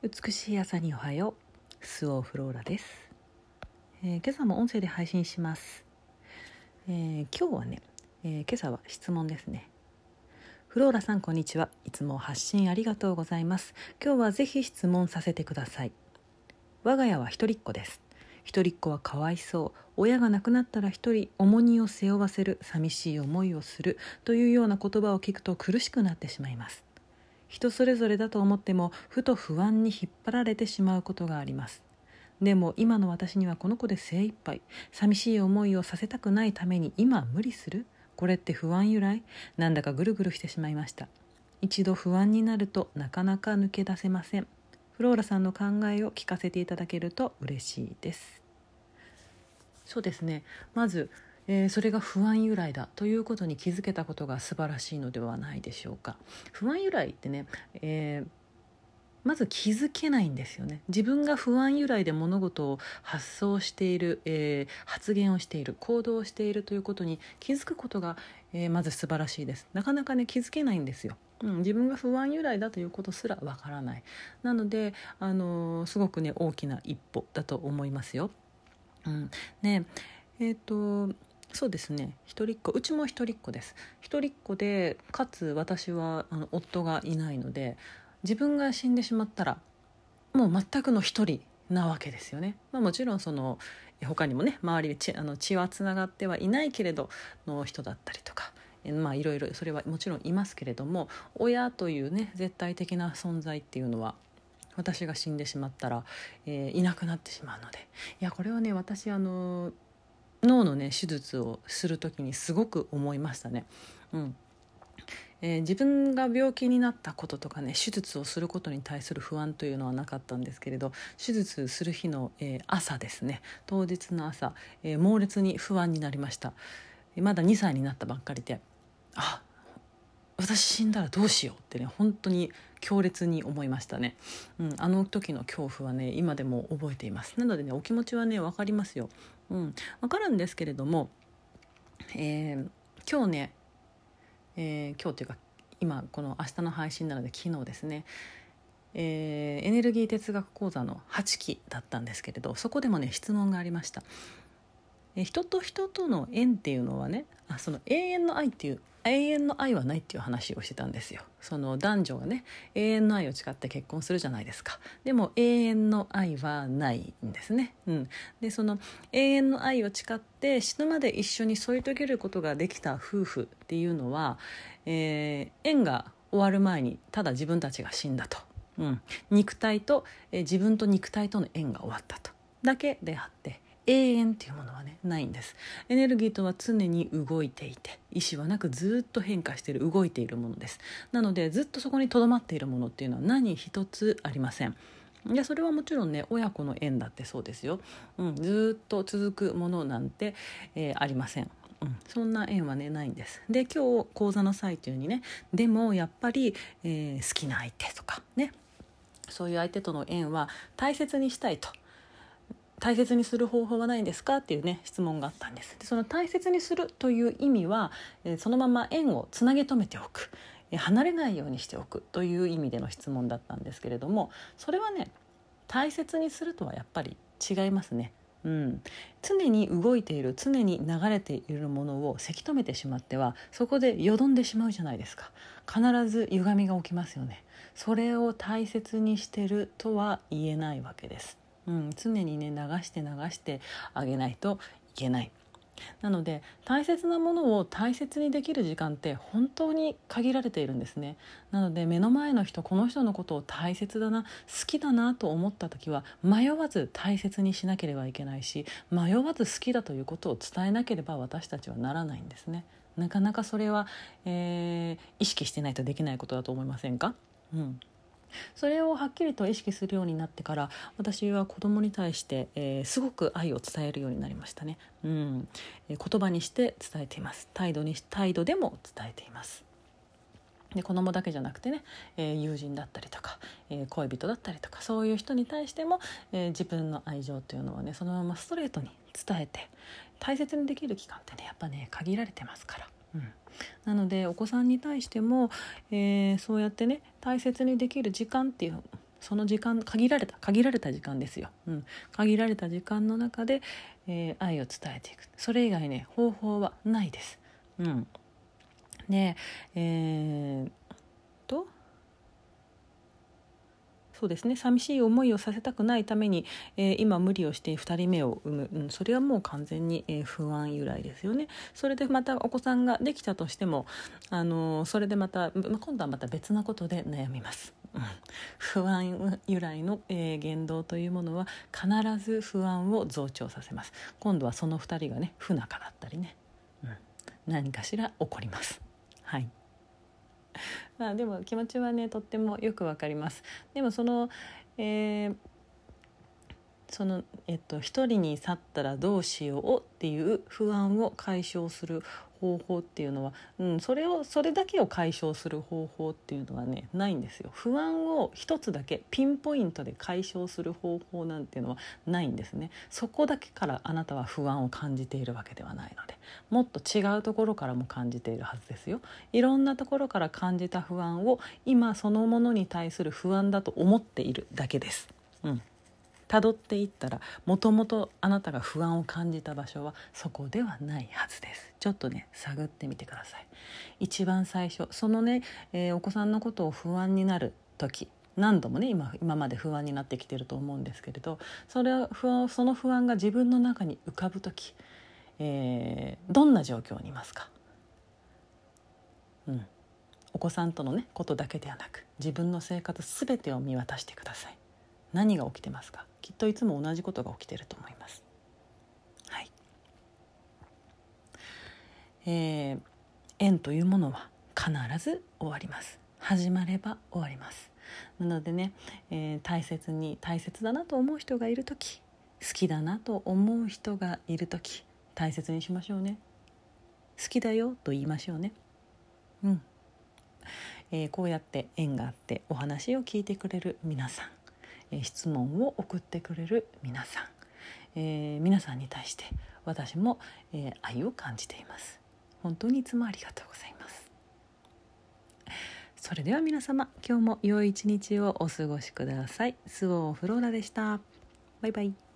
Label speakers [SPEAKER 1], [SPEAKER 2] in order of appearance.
[SPEAKER 1] 美しい朝におはよう。スオーフローラです、えー今朝も音声で配信します、えー今日はね、えー今朝は質問ですね。フローラさんこんにちは。いつも発信ありがとうございます。今日はぜひ質問させてください。我が家は一人っ子です。一人っ子はかわいそう。親が亡くなったら一人重荷を背負わせる寂しい思いをするというような言葉を聞くと苦しくなってしまいます。人それぞれだと思ってもふと不安に引っ張られてしまうことがあります。でも今の私にはこの子で精一杯。寂しい思いをさせたくないために今無理する？これって不安由来？なんだかぐるぐるしてしまいました。一度不安になるとなかなか抜け出せません。フローラさんの考えを聞かせていただけると嬉しいです。そうですね。まず、えーそれが不安由来だということに気づけたことが素晴らしいのではないでしょうか。不安由来ってね、えーまず気づけないんですよね。自分が不安由来で物事を発想している、えー発言をしている行動をしているということに気づくことが、えーまず素晴らしいです。なかなかね気づけないんですよ。うん、自分が不安由来だということすらわからない。なので、あのーすごくね大きな一歩だと思いますよ。うん、ねえっ、とそうですね。一人っ子。うちも一人っ子です。一人っ子でかつ私はあの夫がいないので自分が死んでしまったらもう全くの一人なわけですよね、まあ、もちろんその他にもね周りで血あの血はつながってはいないけれどの人だったりとかまあいろいろそれはもちろんいますけれども親というね絶対的な存在っていうのは私が死んでしまったら、えーいなくなってしまうので。いやこれはね私あの脳のね手術をする時にすごく思いましたね。うん。えー自分が病気になったこととかね手術をすることに対する不安というのはなかったんですけれど手術する日の、えー朝ですね。当日の朝、えー猛烈に不安になりました。まだ2歳になったばっかりであ私死んだらどうしようってね本当に強烈に思いましたね、うん、あの時の恐怖はね今でも覚えています。なのでねお気持ちはね分かりますよ、うん、分かるんですけれども、えー今日ね、えー今日というか今この明日の配信なので昨日ですねえーエネルギー哲学講座の8期だったんですけれどそこでもね質問がありました。え人と人との縁っていうのはねあその永遠の愛っていう永遠の愛はないっていう話をしてたんですよ。その男女がね永遠の愛を誓って結婚するじゃないですか。でも永遠の愛はないんですね、うん、でその永遠の愛を誓って死ぬまで一緒に添い遂げることができた夫婦っていうのは、えー縁が終わる前にただ自分たちが死んだと、うん、肉体と、えー自分と肉体との縁が終わったと。だけであって永遠っていうものはねないんです。エネルギーとは常に動いていて意志はなくずっと変化している動いているものです。なのでずっとそこにとどまっているものっていうのは何一つありません。でそれはもちろんね親子の縁だってそうですよ、うん、ずっと続くものなんて、えーありません。うん、そんな縁はねないんです。で今日講座の最中にねでもやっぱり、えー好きな相手とかねそういう相手との縁は大切にしたいと大切にする方法はないんですか？っていうね質問があったんです。でその大切にするという意味は、えーそのまま縁をつなげ止めておく。え離れないようにしておく。という意味での質問だったんですけれどもそれはね大切にするとはやっぱり違いますね。うん、常に動いている常に流れているものをせき止めてしまってはそこでよどんでしまうじゃないですか。必ず歪みが起きますよね。それを大切にしてるとは言えないわけです、うん、常にね流して流してあげないといけない。なので大切なものを大切にできる時間って本当に限られているんですね。なので目の前の人この人のことを大切だな好きだなと思った時は迷わず大切にしなければいけないし迷わず好きだということを伝えなければ私たちはならないんですね。なかなかそれは、えー意識してないとできないことだと思いませんか、うん、それをはっきりと意識するようになってから私は子供に対して、えーすごく愛を伝えるようになりましたね、うん。えー言葉にして伝えています。態度に態度でも伝えています。で子供だけじゃなくてね、えー友人だったりとか、えー恋人だったりとかそういう人に対しても、えー自分の愛情というのはねそのままストレートに伝えて大切にできる期間ってねやっぱね限られてますから。うん、なのでお子さんに対しても、えーそうやってね大切にできる時間っていうその時間限られた限られた時間ですよ、うん、限られた時間の中で、えー、愛を伝えていく。それ以外ね方法はないです。うん、でえー、とそうですね。寂しい思いをさせたくないために、えー、今無理をして2人目を産む、うん、それはもう完全に、えー、不安由来ですよね。それでまたお子さんができたとしても、あのー、それでまた今度はまた別なことで悩みます。うん、不安由来の、えー、言動というものは必ず不安を増長させます。今度はその2人がね不仲だったりね、うん、何かしら起こります。はい。まあでも気持ちはねとってもよくわかります。でもその、えー、そのえっと一人に去ったらどうしようっていう不安を解消する方法っていうのは、うん、それをそれだけを解消する方法っていうのはねないんですよ。不安を一つだけピンポイントで解消する方法なんていうのはないんですね。そこだけからあなたは不安を感じているわけではないので。もっと違うところからも感じているはずですよ。いろんなところから感じた不安を今そのものに対する不安だと思っているだけです。うん。辿っていったらもともとあなたが不安を感じた場所はそこではないはずです。ちょっとね探ってみてください。一番最初そのね、えー、お子さんのことを不安になる時何度もね今今まで不安になってきてると思うんですけれどそれは不安その不安が自分の中に浮かぶ時、えー、どんな状況にいますか、うん、お子さんとのねことだけではなく自分の生活全てを見渡してください。何が起きてますか？きっといつも同じことが起きてると思います。はい。えー、縁というものは必ず終わります。始まれば終わります。なのでね、えー、大切に大切だなと思う人がいる時好きだなと思う人がいる時大切にしましょうね好きだよと言いましょうねうん、えー、こうやって縁があってお話を聞いてくれる皆さん質問を送ってくれる皆さん、えー、皆さんに対して私も、えー、愛を感じています。本当にいつもありがとうございます。それでは皆様今日も良い一日をお過ごしください。スオーフローラでした。バイバイ。